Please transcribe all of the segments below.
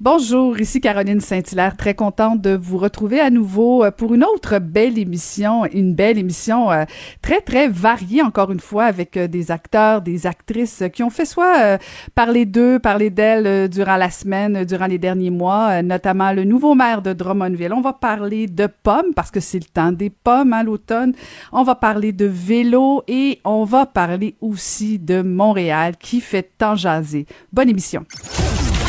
Bonjour, ici Caroline Saint-Hilaire, très contente de vous retrouver à nouveau euh, pour une autre belle émission, une belle émission euh, très très variée encore une fois avec euh, des acteurs, des actrices qui ont fait soit parler d'eux, parler d'elles durant la semaine, durant les derniers mois, notamment le nouveau maire de Drummondville. On va parler de pommes parce que c'est le temps des pommes à l'automne. On va parler de vélo et on va parler aussi de Montréal qui fait tant jaser. Bonne émission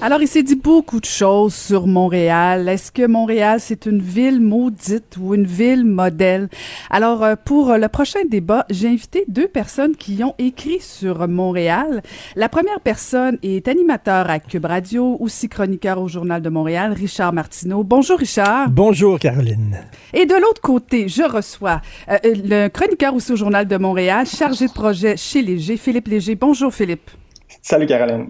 Alors, il s'est dit beaucoup de choses sur Montréal. Est-ce que Montréal, c'est une ville maudite ou une ville modèle? Alors, euh, pour le prochain débat, j'ai invité deux personnes qui ont écrit sur Montréal. La première personne est animateur à Cube Radio, aussi chroniqueur au Journal de Montréal, Richard Martineau. Bonjour, Richard. Bonjour, Caroline. Et de l'autre côté, je reçois euh, le chroniqueur aussi au Journal de Montréal, chargé de projet chez Léger, Philippe Léger. Bonjour, Philippe. Salut, Caroline.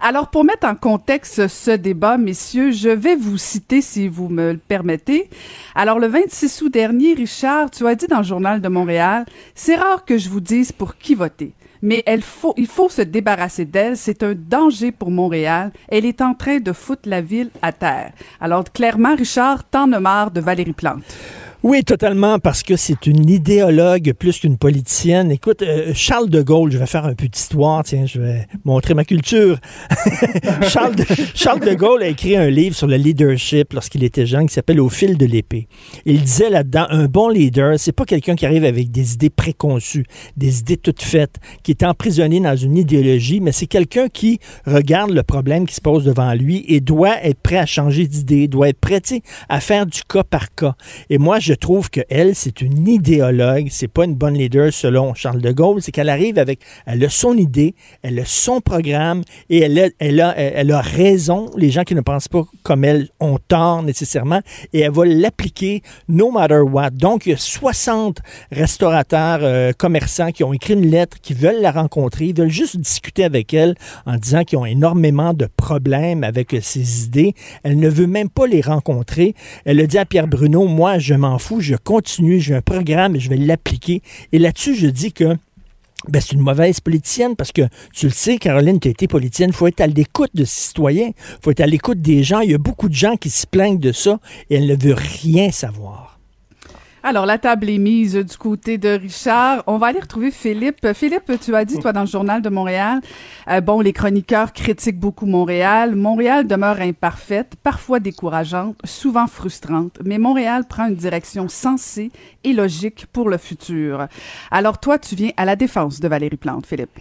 Alors, pour mettre en contexte ce débat, messieurs, je vais vous citer, si vous me le permettez. Alors, le 26 août dernier, Richard, tu as dit dans le Journal de Montréal, c'est rare que je vous dise pour qui voter. Mais il faut se débarrasser d'elle. C'est un danger pour Montréal. Elle est en train de foutre la ville à terre. Alors, clairement, Richard, t'en as marre de Valérie Plante. Oui, totalement, parce que c'est une idéologue plus qu'une politicienne. Écoute, euh, Charles de Gaulle, je vais faire un peu d'histoire, tiens, je vais montrer ma culture. Charles, de, Charles de Gaulle a écrit un livre sur le leadership lorsqu'il était jeune qui s'appelle Au fil de l'épée. Il disait là-dedans, un bon leader, c'est pas quelqu'un qui arrive avec des idées préconçues, des idées toutes faites, qui est emprisonné dans une idéologie, mais c'est quelqu'un qui regarde le problème qui se pose devant lui et doit être prêt à changer d'idée, doit être prêt à faire du cas par cas. Et moi, je je trouve qu'elle, c'est une idéologue, c'est pas une bonne leader selon Charles de Gaulle, c'est qu'elle arrive avec, elle a son idée, elle a son programme et elle a, elle a, elle a raison. Les gens qui ne pensent pas comme elle ont tort nécessairement et elle va l'appliquer no matter what. Donc, il y a 60 restaurateurs, euh, commerçants qui ont écrit une lettre, qui veulent la rencontrer, ils veulent juste discuter avec elle en disant qu'ils ont énormément de problèmes avec ses idées. Elle ne veut même pas les rencontrer. Elle a dit à Pierre Bruno, moi, je m'en je continue, j'ai un programme et je vais l'appliquer. Et là-dessus, je dis que ben, c'est une mauvaise politicienne parce que tu le sais, Caroline, tu as été politicienne. Il faut être à l'écoute de citoyens. Il faut être à l'écoute des gens. Il y a beaucoup de gens qui se plaignent de ça et elle ne veut rien savoir. Alors, la table est mise du côté de Richard. On va aller retrouver Philippe. Philippe, tu as dit, toi, dans le Journal de Montréal, euh, bon, les chroniqueurs critiquent beaucoup Montréal. Montréal demeure imparfaite, parfois décourageante, souvent frustrante, mais Montréal prend une direction sensée et logique pour le futur. Alors, toi, tu viens à la défense de Valérie Plante, Philippe.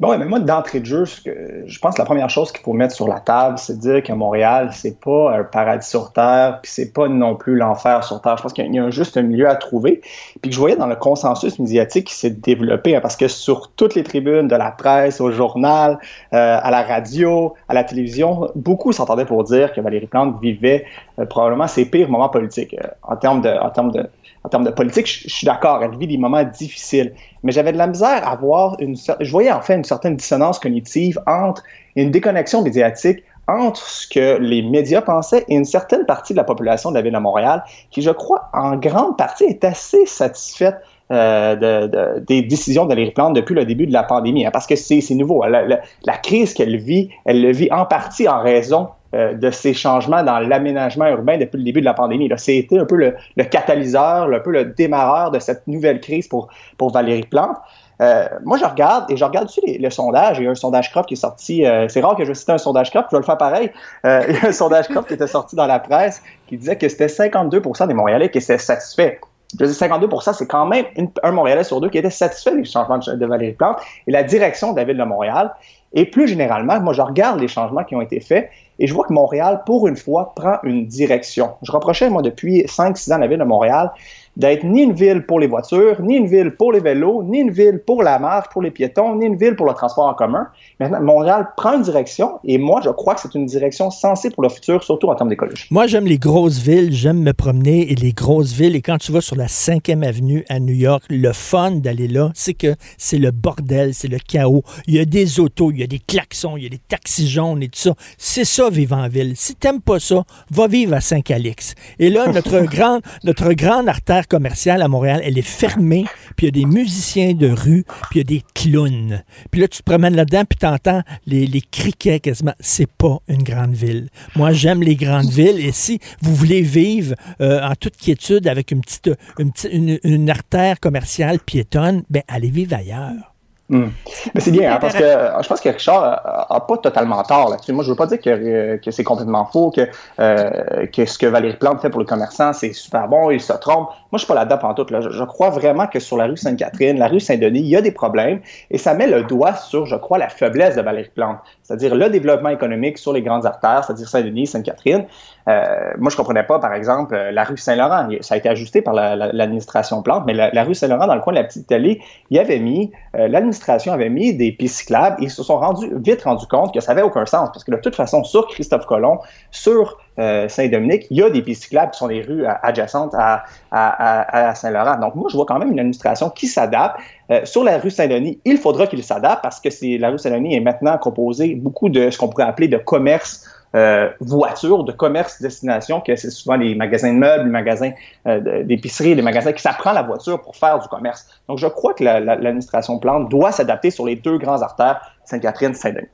Bon, mais moi, d'entrée de jeu, je pense que la première chose qu'il faut mettre sur la table, c'est de dire que Montréal, c'est pas un paradis sur Terre, puis c'est pas non plus l'enfer sur Terre. Je pense qu'il y a un juste milieu à trouver. Puis que je voyais dans le consensus médiatique qui s'est développé, hein, parce que sur toutes les tribunes de la presse, au journal, euh, à la radio, à la télévision, beaucoup s'entendaient pour dire que Valérie Plante vivait euh, probablement ses pires moments politiques euh, en termes de, en termes de en termes de politique, je, suis d'accord, elle vit des moments difficiles. Mais j'avais de la misère à voir une je voyais en fait une certaine dissonance cognitive entre une déconnexion médiatique entre ce que les médias pensaient et une certaine partie de la population de la ville de Montréal, qui, je crois, en grande partie est assez satisfaite euh, de, des décisions de Plante depuis le début de la pandémie, hein, parce que c'est nouveau. La crise qu'elle vit, elle le vit en partie en raison euh, de ces changements dans l'aménagement urbain depuis le début de la pandémie. C'était un peu le, catalyseur, un peu le démarreur de cette nouvelle crise pour, pour Valérie Plante. Euh, moi, je regarde, et je regarde aussi les, le sondage. Il y a un sondage CROP qui est sorti. Euh, c'est rare que je cite un sondage CROP, je vais le faire pareil. il y a un sondage CROP qui était sorti dans la presse qui disait que c'était 52% des Montréalais qui étaient satisfaits. Je dis 52% c'est quand même un Montréalais sur deux qui était satisfait des changements de, de Valérie Plante et la direction de la ville de Montréal. Et plus généralement, moi, je regarde les changements qui ont été faits et je vois que Montréal, pour une fois, prend une direction. Je reprochais, moi, depuis 5-6 ans, la ville de Montréal d'être ni une ville pour les voitures, ni une ville pour les vélos, ni une ville pour la marche, pour les piétons, ni une ville pour le transport en commun. Maintenant, Montréal prend une direction et moi, je crois que c'est une direction sensée pour le futur, surtout en termes d'écologie. Moi, j'aime les grosses villes, j'aime me promener et les grosses villes. Et quand tu vas sur la 5e avenue à New York, le fun d'aller là, c'est que c'est le bordel, c'est le chaos. Il y a des autos, il y a des klaxons, il y a des taxis jaunes et tout ça. C'est ça, vivre en ville. Si t'aimes pas ça, va vivre à Saint-Calix. Et là, notre grande, notre grande artère commerciale à Montréal, elle est fermée, puis il y a des musiciens de rue, puis il y a des clowns. Puis là, tu te promènes là-dedans, puis t'entends les, les criquets quasiment. C'est pas une grande ville. Moi, j'aime les grandes villes, et si vous voulez vivre euh, en toute quiétude avec une petite, une, une artère commerciale piétonne, ben allez vivre ailleurs. Hmm. Mais c'est bien, hein, parce que euh, je pense que Richard a, pas totalement tort là-dessus. Moi, je veux pas dire que, euh, que c'est complètement faux, que, euh, que ce que Valérie Plante fait pour les commerçants, c'est super bon, il se trompe. Moi, je suis pas là-dedans en tout. Là. Je, crois vraiment que sur la rue Sainte-Catherine, la rue Saint-Denis, il y a des problèmes et ça met le doigt sur, je crois, la faiblesse de Valérie Plante, c'est-à-dire le développement économique sur les grandes artères, c'est-à-dire Saint-Denis, Sainte-Catherine. Euh, moi, je comprenais pas, par exemple, euh, la rue Saint-Laurent. Ça a été ajusté par l'administration Plante, mais la, rue Saint-Laurent, dans le coin de la petite Italie, il avait mis, euh, l'administration avait mis des pistes cyclables et ils se sont rendus, vite rendus compte que ça n'avait aucun sens parce que de toute façon, sur Christophe Colomb, sur Saint-Dominique, il y a des pistes cyclables qui sont des rues adjacentes à, Saint-Laurent. Donc, moi, je vois quand même une administration qui s'adapte. sur la rue Saint-Denis, il faudra qu'il s'adapte parce que la rue Saint-Denis est maintenant composée beaucoup de ce qu'on pourrait appeler de commerce euh, voitures, de commerce destination, que c'est souvent les magasins de meubles, les magasins euh, d'épicerie, les magasins qui s'apprend la voiture pour faire du commerce. Donc, je crois que l'administration Plante doit s'adapter sur les deux grands artères, Sainte-Catherine, Saint-Denis.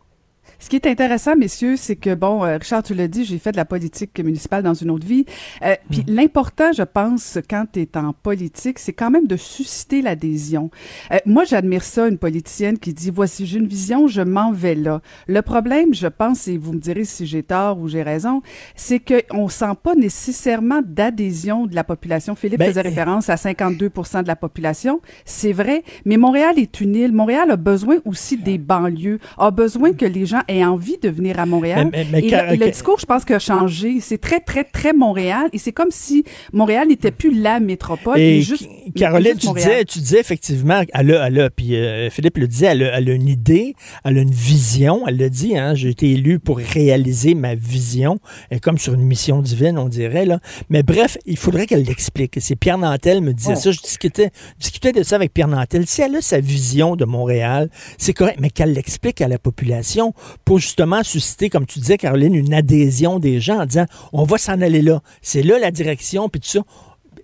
Ce qui est intéressant, messieurs, c'est que, bon, euh, Richard, tu l'as dit, j'ai fait de la politique municipale dans une autre vie. Euh, puis mm. l'important, je pense, quand tu es en politique, c'est quand même de susciter l'adhésion. Euh, moi, j'admire ça, une politicienne qui dit, voici, j'ai une vision, je m'en vais là. Le problème, je pense, et vous me direz si j'ai tort ou j'ai raison, c'est qu'on sent pas nécessairement d'adhésion de la population. Philippe ben, faisait référence à 52% de la population. C'est vrai, mais Montréal est une île. Montréal a besoin aussi des banlieues, a besoin que les gens aient envie de venir à Montréal. et, le, discours, je pense, qu'il a changé. C'est très, très, très Montréal. Et c'est comme si Montréal n'était plus la métropole. Et juste, Caroline, tu, disais, tu disais effectivement, elle a, elle a puis euh, Philippe le disait, elle a, elle a, une idée, elle a une vision. Elle l'a dit, hein, j'ai été élu pour réaliser ma vision. Et comme sur une mission divine, on dirait. Là. Mais bref, il faudrait qu'elle l'explique. C'est Pierre Nantel me disait ça. Je discutais, discutais de ça avec Pierre Nantel. Si elle a sa vision de Montréal, c'est correct, mais qu'elle l'explique à la population pour justement susciter, comme tu disais, Caroline, une adhésion des gens en disant on va s'en aller là. C'est là la direction, puis tout ça.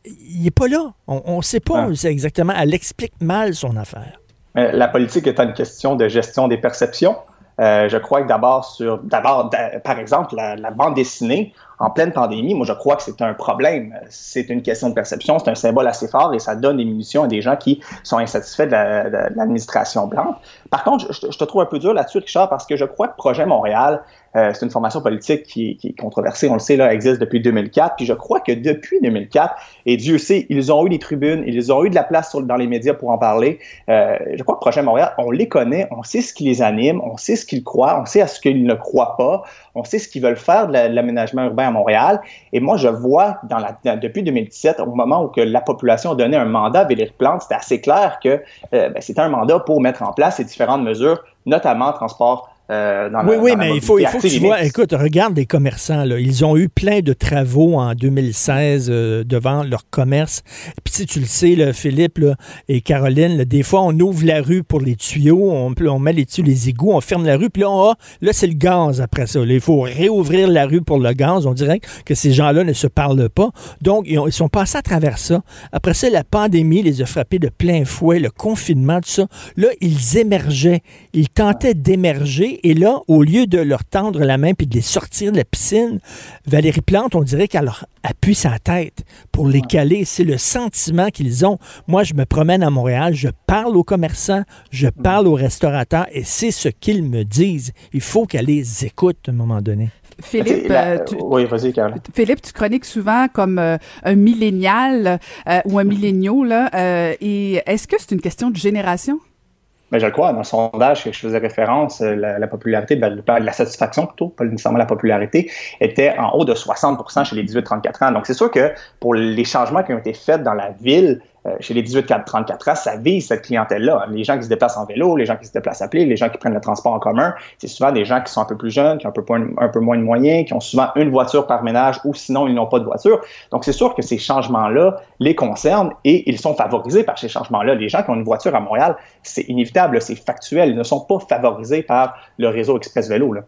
Il n'est pas là. On ne sait pas c'est exactement. Elle explique mal son affaire. La politique est une question de gestion des perceptions. Euh, je crois que d'abord sur, d'abord, par exemple, la, bande dessinée en pleine pandémie, moi je crois que c'est un problème. C'est une question de perception, c'est un symbole assez fort et ça donne des munitions à des gens qui sont insatisfaits de, l'administration blanche. Par contre, je, te trouve un peu dur là-dessus, Richard, parce que je crois que Projet Montréal euh, c'est une formation politique qui, est controversée, on le sait, là, existe depuis 2004. Puis je crois que depuis 2004, et Dieu sait, ils ont eu des tribunes, ils ont eu de la place dans les médias pour en parler. Euh, je crois que Projet Montréal, on les connaît, on sait ce qui les anime, on sait ce qu'ils croient, on sait à ce qu'ils ne croient pas, on sait ce qu'ils veulent faire de l'aménagement urbain Montréal. Et moi, je vois depuis 2017, au moment où la population a donné un mandat à Valérie Plante, c'était assez clair que euh, ben, c'était un mandat pour mettre en place ces différentes mesures, notamment transport euh, oui, oui, mais il faut, il faut que tu vois, écoute, regarde les commerçants, là, ils ont eu plein de travaux en 2016 euh, devant leur commerce. Puis si tu le sais, là, Philippe là, et Caroline, des fois, on ouvre la rue pour les tuyaux, on, on met les tuyaux, les égouts, on ferme la rue, puis là, on là, c'est le gaz après ça. il faut réouvrir la rue pour le gaz. On dirait que ces gens-là ne se parlent pas. Donc, ils, ils sont passés à travers ça. Après ça, la pandémie les a frappés de plein fouet, le confinement, tout ça. Là, ils émergeaient. Ils tentaient d'émerger et là, au lieu de leur tendre la main puis de les sortir de la piscine, Valérie Plante, on dirait qu'elle leur appuie sa tête pour les caler. C'est le sentiment qu'ils ont. Moi, je me promène à Montréal, je parle aux commerçants, je parle aux restaurateurs et c'est ce qu'ils me disent. Il faut qu'elle les écoute à un moment donné. Philippe, euh, tu, oui, Philippe, tu chroniques souvent comme euh, un millénial euh, ou un milléniaux, là. et est-ce que c'est une question de génération? Mais je crois, dans le sondage que je faisais référence, euh, la, popularité, ben, la satisfaction plutôt, pas nécessairement la popularité, était en haut de 60% chez les 18-34 ans. Donc, c'est sûr que pour les changements qui ont été faits dans la ville, euh, chez les 18-34 ans, ça vise cette clientèle-là. Les gens qui se déplacent en vélo, les gens qui se déplacent à pied, les gens qui prennent le transport en commun, c'est souvent des gens qui sont un peu plus jeunes, qui ont un peu, un peu moins de moyens, qui ont souvent une voiture par ménage ou sinon ils n'ont pas de voiture. Donc c'est sûr que ces changements-là les concernent et ils sont favorisés par ces changements-là. Les gens qui ont une voiture à Montréal, c'est inévitable, c'est factuel, ils ne sont pas favorisés par le réseau Express Vélo. Là.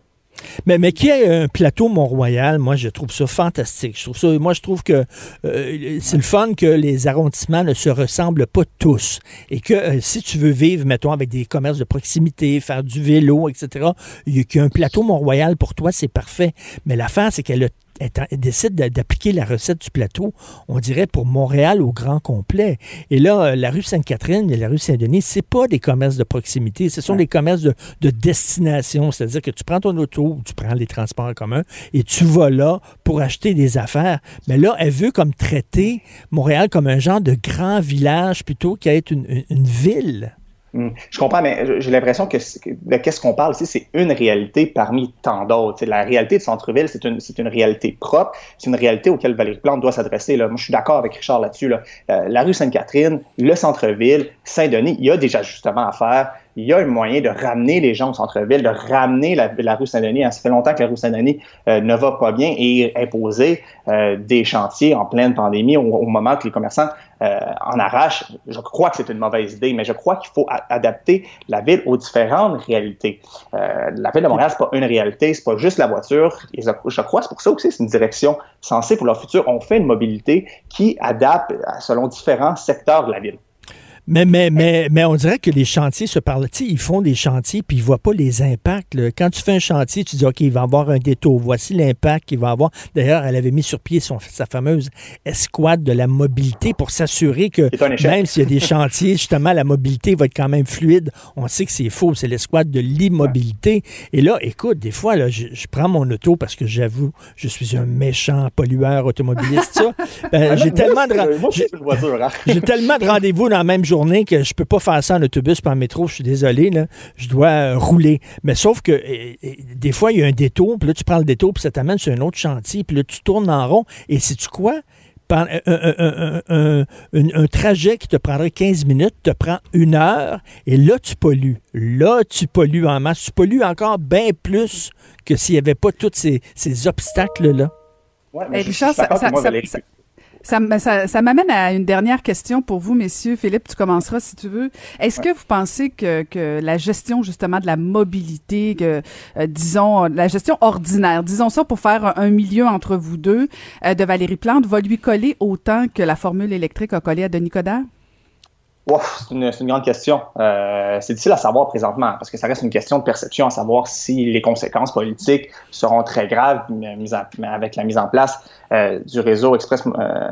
Mais, mais qui ait un plateau Mont-Royal, moi, je trouve ça fantastique. Je trouve ça, moi, je trouve que euh, c'est le fun que les arrondissements ne se ressemblent pas tous. Et que euh, si tu veux vivre, mettons, avec des commerces de proximité, faire du vélo, etc., il y a un plateau Mont-Royal pour toi, c'est parfait. Mais l'affaire, c'est qu'elle a elle décide d'appliquer la recette du plateau, on dirait pour Montréal au grand complet. Et là, euh, la rue Sainte-Catherine et la rue Saint-Denis, c'est pas des commerces de proximité, ce sont des commerces de, destination. C'est-à-dire que tu prends ton auto ou tu prends les transports en commun et tu vas là pour acheter des affaires. Mais là, elle veut comme traiter Montréal comme un genre de grand village plutôt qu'être une ville. Hmm. Je comprends, mais j'ai l'impression que de qu'est-ce qu'on parle ici, c'est une réalité parmi tant d'autres. La réalité de centre-ville, c'est une, une réalité propre, c'est une réalité auquel Valérie Plante doit s'adresser. Moi, je suis d'accord avec Richard là-dessus. Là. Euh, la rue Sainte-Catherine, le centre-ville, Saint-Denis, il y a des ajustements à faire il y a un moyen de ramener les gens au centre-ville, de ramener la, rue Saint-Denis. Ça fait longtemps que la rue Saint-Denis euh, ne va pas bien et imposer euh, des chantiers en pleine pandémie au, moment que les commerçants euh, en arrachent. Je crois que c'est une mauvaise idée, mais je crois qu'il faut adapter la ville aux différentes réalités. la ville de Montréal, c'est pas une réalité, c'est pas juste la voiture. Et je, crois c'est pour ça aussi c'est une direction censée pour leur futur. On fait une mobilité qui adapte selon différents secteurs de la ville. Mais, mais, mais, mais on dirait que les chantiers se parlent. Tu ils font des chantiers puis ils voient pas les impacts. Quand tu fais un chantier, tu dis, OK, il va avoir un détour. Voici l'impact qu'il va avoir. D'ailleurs, elle avait mis sur pied son, sa fameuse escouade de la mobilité pour s'assurer que même s'il y a des chantiers, justement, la mobilité va être quand même fluide. On sait que c'est faux. C'est l'escouade de l'immobilité. Et là, écoute, des fois, là, je, prends mon auto parce que j'avoue, je suis un méchant pollueur automobiliste. Ben, j'ai tellement de, hein. j'ai tellement de rendez-vous dans la même journée journée que je peux pas faire ça en autobus par métro, je suis désolé, là, je dois euh, rouler. Mais sauf que des fois, il y a un détour, puis là, tu prends le détour, puis ça t'amène sur un autre chantier, puis là, tu tournes en rond, et sais-tu quoi? Un, un, un, trajet qui te prendrait 15 minutes te prend une heure et là, tu pollues. Là, tu pollues en masse. Tu pollues encore bien plus que s'il n'y avait pas tous ces, ces obstacles-là. Ouais, mais Richard, ça, ça, ça, m'amène à une dernière question pour vous, messieurs. Philippe, tu commenceras si tu veux. Est-ce que vous pensez que, que, la gestion justement de la mobilité, que, euh, disons, la gestion ordinaire, disons ça pour faire un, milieu entre vous deux, euh, de Valérie Plante, va lui coller autant que la formule électrique a collé à Denis Coderre? c'est une, une, grande question. Euh, c'est difficile à savoir présentement parce que ça reste une question de perception à savoir si les conséquences politiques seront très graves avec la mise en place euh, du réseau Express euh,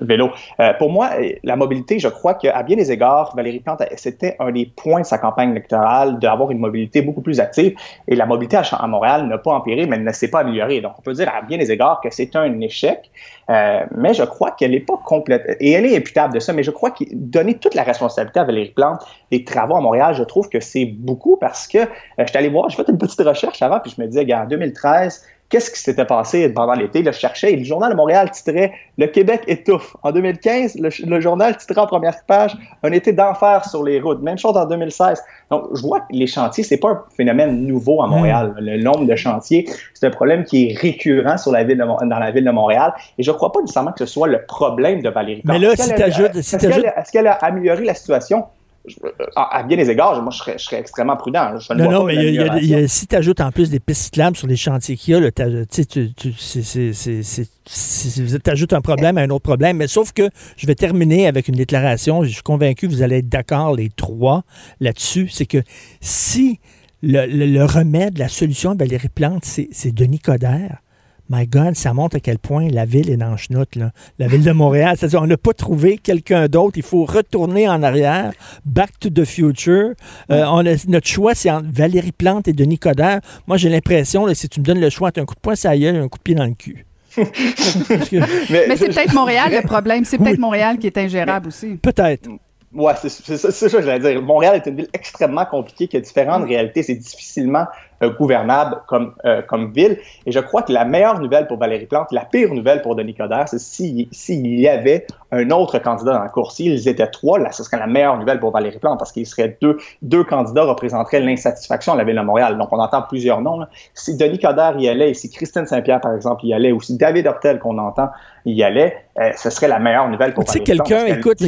Vélo. Euh, pour moi, la mobilité, je crois qu'à bien des égards, Valérie Plante, c'était un des points de sa campagne électorale d'avoir une mobilité beaucoup plus active. Et la mobilité à, Montréal n'a pas empiré, mais ne s'est pas améliorée. Donc, on peut dire à bien des égards que c'est un échec. Mais je crois qu'elle n'est pas complète. Et elle est imputable de ça, mais je crois que donner toute la responsabilité à Valérie Plante des travaux à Montréal, je trouve que c'est beaucoup parce que je suis allé voir, j'ai fait une petite recherche avant, puis je me disais, en 2013, qu'est-ce qui s'était passé pendant l'été? je cherchais et le journal de Montréal titrait Le Québec étouffe. En 2015, le, journal titrait en première page Un été d'enfer sur les routes. Même chose en 2016. Donc, je vois que les chantiers, c'est pas un phénomène nouveau à Montréal. Hmm. Le nombre de chantiers, c'est un problème qui est récurrent sur la ville dans la ville de Montréal. Et je crois pas nécessairement que ce soit le problème de Valérie Mais là, si tu ajoutes... Est-ce qu'elle a amélioré la situation? À bien des égards, moi, je serais, extrêmement prudent. non, non, mais si tu ajoutes en plus des pistes cyclables sur les chantiers qu'il y a, tu ajoutes un problème à un autre problème. Mais sauf que je vais terminer avec une déclaration. Je suis convaincu que vous allez être d'accord, les trois, là-dessus. C'est que si le, le, remède, la solution à Valérie Plante, c'est Denis Coderre, my God, ça montre à quel point la ville est dans le chenoute, là. La ville de Montréal. C'est-à-dire, on n'a pas trouvé quelqu'un d'autre. Il faut retourner en arrière. Back to the future. Euh, on notre choix, c'est entre Valérie Plante et Denis Coderre. Moi, j'ai l'impression, si tu me donnes le choix entre un coup de poing la gueule et un coup de pied dans le cul. mais, c'est peut-être Montréal le problème. C'est peut-être Montréal qui est ingérable aussi. Peut-être. Ouais, c'est ça, ça que j'allais dire. Montréal est une ville extrêmement compliquée qui a différentes mm. réalités. C'est difficilement gouvernable comme, euh, comme ville. Et je crois que la meilleure nouvelle pour Valérie Plante, la pire nouvelle pour Denis Coderre, c'est s'il y avait un autre candidat dans la course. S'ils étaient trois, là, ce serait la meilleure nouvelle pour Valérie Plante parce qu'il serait deux, deux candidats représenteraient l'insatisfaction à la ville de Montréal. Donc, on entend plusieurs noms. Si Denis Coderre y allait, et si Christine Saint-Pierre, par exemple, y allait, ou si David Hortel, qu'on entend, y allait, euh, ce serait la meilleure nouvelle pour Valérie Plante. quelqu'un, écoute,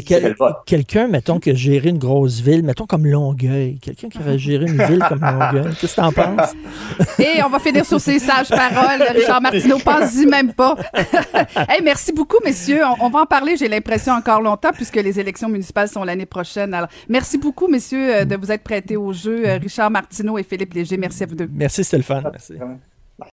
quelqu'un, mettons, qui a géré une grosse ville, mettons comme Longueuil, quelqu'un qui aurait géré une ville comme Longueuil, qu'est-ce que t'en penses? Et on va finir sur ces sages paroles. Richard Martineau, pense-y même pas. hey, merci beaucoup, messieurs. On, va en parler, j'ai l'impression, encore longtemps, puisque les élections municipales sont l'année prochaine. Alors, merci beaucoup, messieurs, euh, de vous être prêtés au jeu. Euh, Richard Martineau et Philippe Léger, merci à vous deux. Merci, fun. Merci.